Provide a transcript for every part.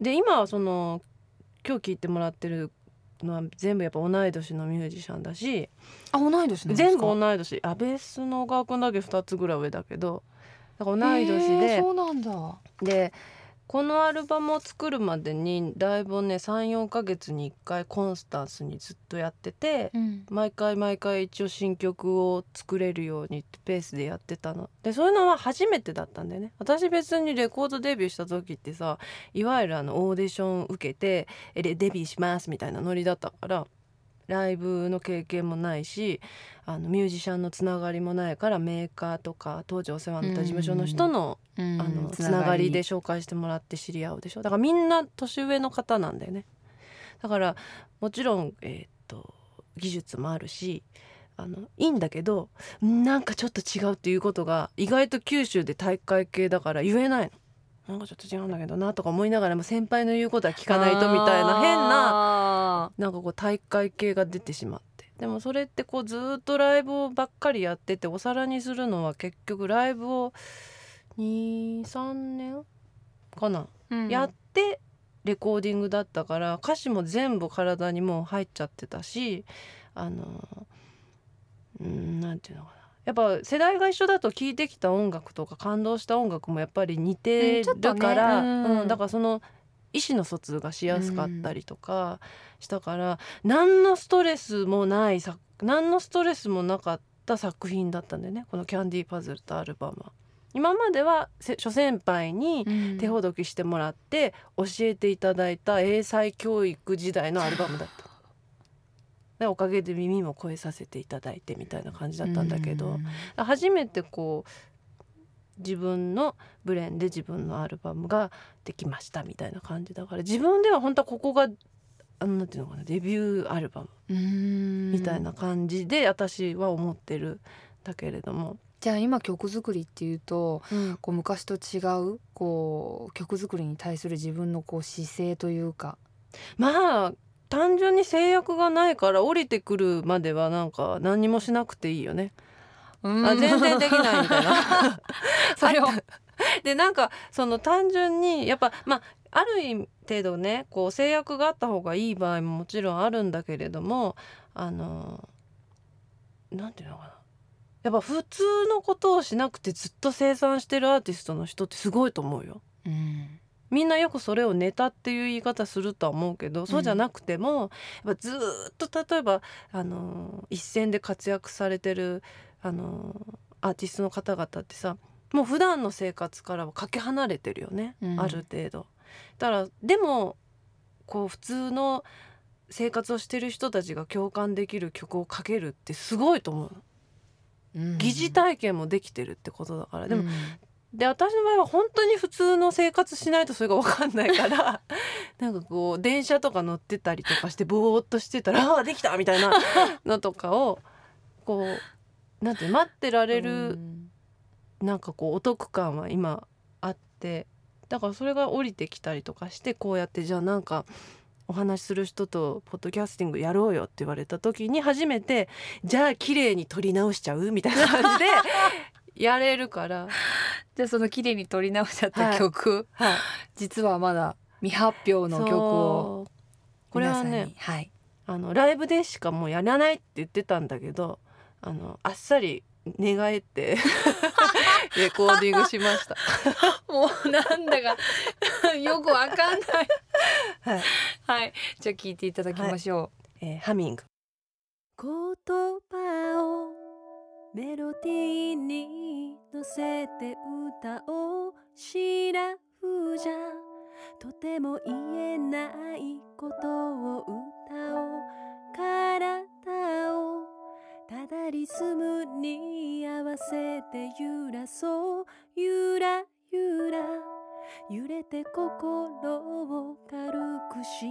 で今はその今日聞いてもらってるのは全部やっぱ同い年のミュージシャンだしあ同い年なんですか？全部同い年。あベースの小川君だけ2つぐらい上だけどだから同い年でそうなんだ。でこのアルバムを作るまでにライブをね34ヶ月に1回コンスタンスにずっとやっててうん。毎回毎回一応新曲を作れるようにってペースでやってたの。でそういうのは初めてだったんだよね。私別にレコードデビューした時ってさいわゆるあのオーディション受けてデビューしますみたいなノリだったからライブの経験もないしあのミュージシャンのつながりもないからメーカーとか当時お世話になった事務所の人の,、うんあのつながりで紹介してもらって知り合うでしょ？だからみんな年上の方なんだよね。だからもちろん、えーっと技術もあるしあのいいんだけどなんかちょっと違うっていうことが意外と九州で大会系だから言えないの。なんかちょっと違うんだけどなとか思いながらも先輩の言うことは聞かないとみたいな変なななんかこう大会系が出てしまって。でもそれってこうずーっとライブばっかりやっててお皿にするのは結局ライブを23年かな、やってレコーディングだったから歌詞も全部体にもう入っちゃってたしあのうんなんていうのかな。やっぱ世代が一緒だと聴いてきた音楽とか感動した音楽もやっぱり似てるから、うん。うんだからその意思の疎通がしやすかったりとかしたから、何のストレスもないさ何のストレスもなかった作品だったんだよねこの「キャンディーパズル」とアルバムは。今まではせ諸先輩に手ほどきしてもらって教えていただいた英才教育時代のアルバムだった。でおかげで耳も超えさせていただいてみたいな感じだったんだけど、初めてこう自分のブレンで自分のアルバムができましたみたいな感じだから自分では本当はここがあのなんていうのかなデビューアルバムみみたいな感じで私は思ってるんだけれども、じゃあ今曲作りっていうとうん。こう昔と違うこう曲作りに対する自分のこう姿勢というか。まあ単純に制約がないから降りてくるまではなんか何にもしなくていいよね。あ全然できないみたいな。それを。でなんかその単純にやっぱまあある程度ねこう制約があった方がいい場合ももちろんあるんだけれどもあのなんていうのかな。やっぱ普通のことをしなくてずっと生産してるアーティストの人ってすごいと思うよ。うん。みんなよくそれをネタっていう言い方するとは思うけどそうじゃなくても、やっぱずーっと例えばあの一線で活躍されてるあのアーティストの方々ってさもう普段の生活からはかけ離れてるよね、うん。ある程度。だからでもこう普通の生活をしてる人たちが共感できる曲をかけるってすごいと思う。疑似体験もできてるってことだから。でもうん。で私の場合は本当に普通の生活しないとそれが分かんないから なんかこう電車とか乗ってたりとかしてぼーっとしてたら「ああできた!」みたいな。のとかをこうなんて待ってられうるん。なんかこうお得感は今あってだからそれが降りてきたりとかしてこうやってじゃあなんかお話しする人とポッドキャスティングやろうよって言われた時に初めてじゃあ綺麗に撮り直しちゃうみたいな感じで やれるから。じゃあその綺麗に撮り直しちゃっはい。た曲、はい。実はまだ未発表の曲をこれはねはい。あのライブでしかもうやらないって言ってたんだけどあのあっさり寝返って レコーディングしました。もうなんだか よくわかんない。はい。はい。じゃあ聞いていただきましょえーハミング。言葉をメロディーに乗せて歌おう。シラフじゃ。とても言えないことを歌に合わせて揺らそう。ゆらゆら。揺れて心を軽くし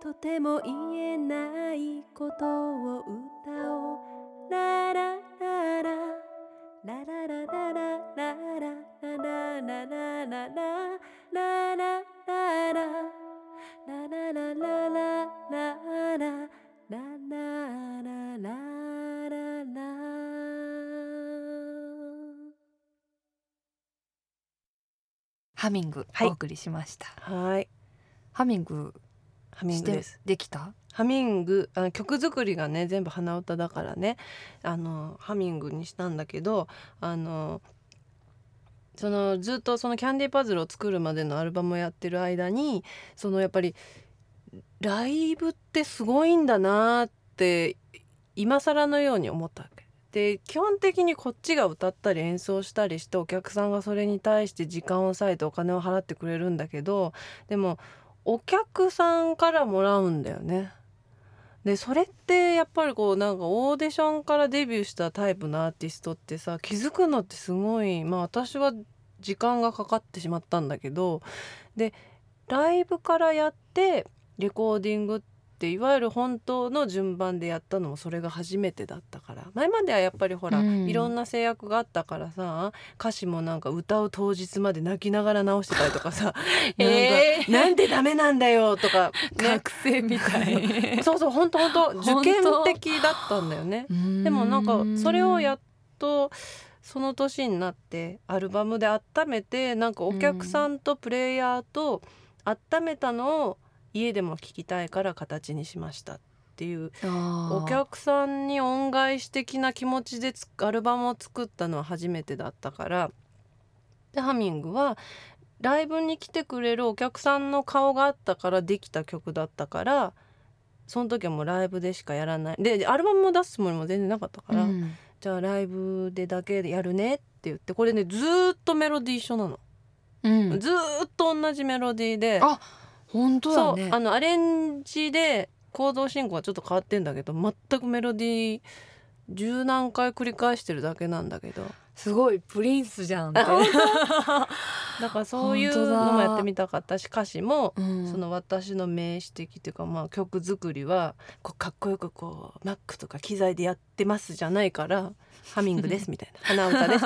とても言えないことを歌おう。ラララララ。ラララララララララララララ。ララララララララララララ。ララハミングお送りしました。はい。ハミングハミングです。できた？ハミングあの曲作りがね全部鼻歌だからね。あのハミングにしたんだけどあのそのずっとそのキャンディーパズルを作るまでのアルバムをやってる間にそのやっぱりライブってすごいんだなって今更のように思ったわけ。で基本的にこっちが歌ったり演奏したりしてお客さんがそれに対して時間を割いてお金を払ってくれるんだけどでもお客さんからもらうんだよね。でそれってやっぱりこうなんかオーディションからデビューしたタイプのアーティストってさ気づくのってすごいまあ私は時間がかかってしまったんだけどでライブからやってレコーディングっていわゆる本当の順番でやったのもそれが初めてだったから。前まではやっぱりほら、うん。いろんな制約があったからさ歌詞もなんか歌う当日まで泣きながら直してたりとかさ なんか、えー。なんでダメなんだよとか ね。学生みたい。そうそう本当本当当。受験的だったんだよね。でもなんかそれをやっとその年になってアルバムで温めてなんかお客さんとプレイヤーと温めたのを家でも聴きたいから形にしましたっていう。おお客さんに恩返し的な気持ちでつアルバムを作ったのは初めてだったから。でハミングはライブに来てくれるお客さんの顔があったからできた曲だったからその時はもうライブでしかやらない。でアルバムも出すつもりも全然なかったから、うん。じゃあライブでだけでやるねって言ってこれねずーっとメロディー一緒なの、うん。ずーっと同じメロディーであ本当そう、だねあのアレンジでコード進行はちょっと変わってんだけど全くメロディー十何回繰り返してるだけなんだけど。すごいプリンスじゃん だからそういうのもやってみたかったし歌詞もうん。その私の名詞的っていうかまあ曲作りはこうかっこよくこう Mac とか機材でやってますじゃないからハミングです みたいな。鼻歌です。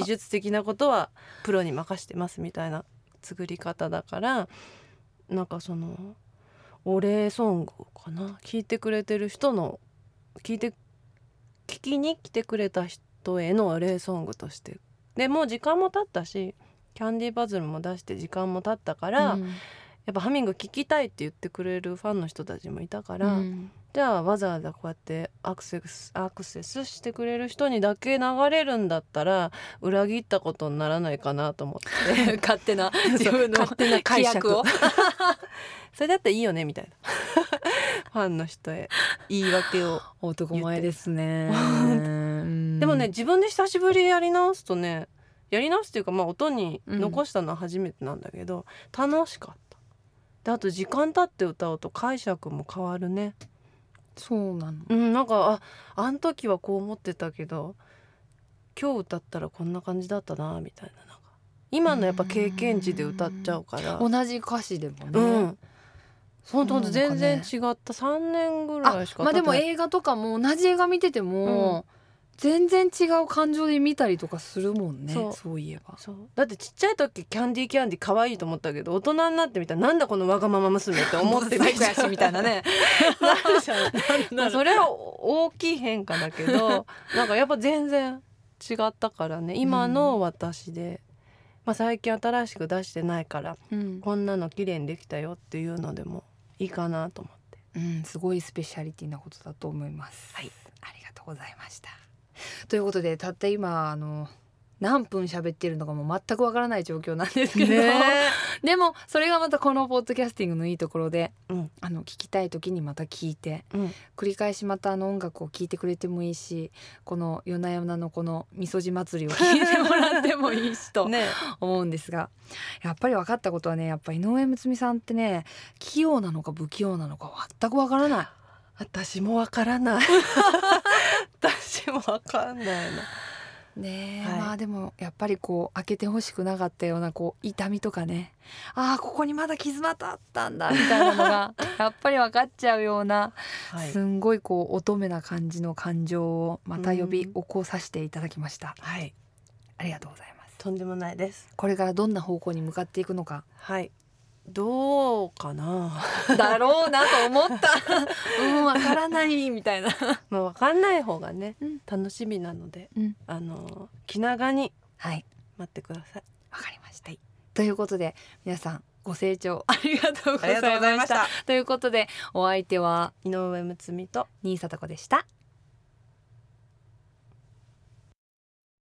技術的なことはプロに任してますみたいな作り方だからなんかそのお礼ソングかな？聞いてくれてる人の聞いて聞きに来てくれた人へのお礼ソングとして。でもう時間も経ったしキャンディーパズルも出して時間も経ったから、うん。やっぱハミング聞きたいって言ってくれるファンの人たちもいたから、うんじゃあわざわざこうやってアクセスアクセスしてくれる人にだけ流れるんだったら裏切ったことにならないかなと思って。勝手な 自分の勝手な 解釈を。それだったらいいよねみたいな。ファンの人へ言い訳を男前ですね。でもね自分で久しぶりやり直すとねやり直すっていうかまあ音にうん残したのは初めてなんだけど、楽しかった。であと時間経って歌うと解釈も変わるねそうなの。うんなんかああん時はこう思ってたけど今日歌ったらこんな感じだったなみたいななんか。今のやっぱ経験値で歌っちゃうから。同じ歌詞でもね、うん。ほんとほんとそうなのかね。全然違った。3年ぐらいしかまあでも経ってない。映画とかも同じ映画見てても、全然違う感情で見たりとかするもんねそう。そういえば。そう。だってちっちゃい時キャンディーキャンディー可愛いと思ったけど大人になってみたらなんだこのわがまま娘って思って最高やしみたいなね。なるじゃん。まあそれは大きい変化だけど なんかやっぱ全然違ったからね。今の私で、まあ、最近新しく出してないからうん、こんなの綺麗にできたよっていうのでもいいかなと思って。うん、すごいスペシャリティなことだと思います。はい。ありがとうございましたということでたった今あの何分喋ってるのかも全くわからない状況なんですけど、でもそれがまたこのポッドキャスティングのいいところで、うん。あの聞きたい時にまた聞いてうん。繰り返しまたあの音楽を聴いてくれてもいいしこの夜な夜なのこのみそじ祭りを聞いてもらってもいいしと ね。思うんですが。やっぱり分かったことはねやっぱ井上睦美さんってね器用なのか不器用なのか全く分からない。私もわからない わかんないな。ねえ、はい。まあでもやっぱりこう開けてほしくなかったようなこう痛みとかね。ああここにまだ傷跡あったんだみたいなのが やっぱり分かっちゃうような、はい。すんごいこう乙女な感じの感情をまた呼びうん。起こさせていただきました、はい。ありがとうございます。とんでもないです。これからどんな方向に向かっていくのか。はいどうかな？だろうなと思った。うんわからないみたいな。まあわかんない方がね、うん。楽しみなので、うん。あの気長にはい。待ってください。わかりました、ということで皆さんご清聴ありがとうございました。ありがとうございました。ということでお相手は井上睦美と新里子でした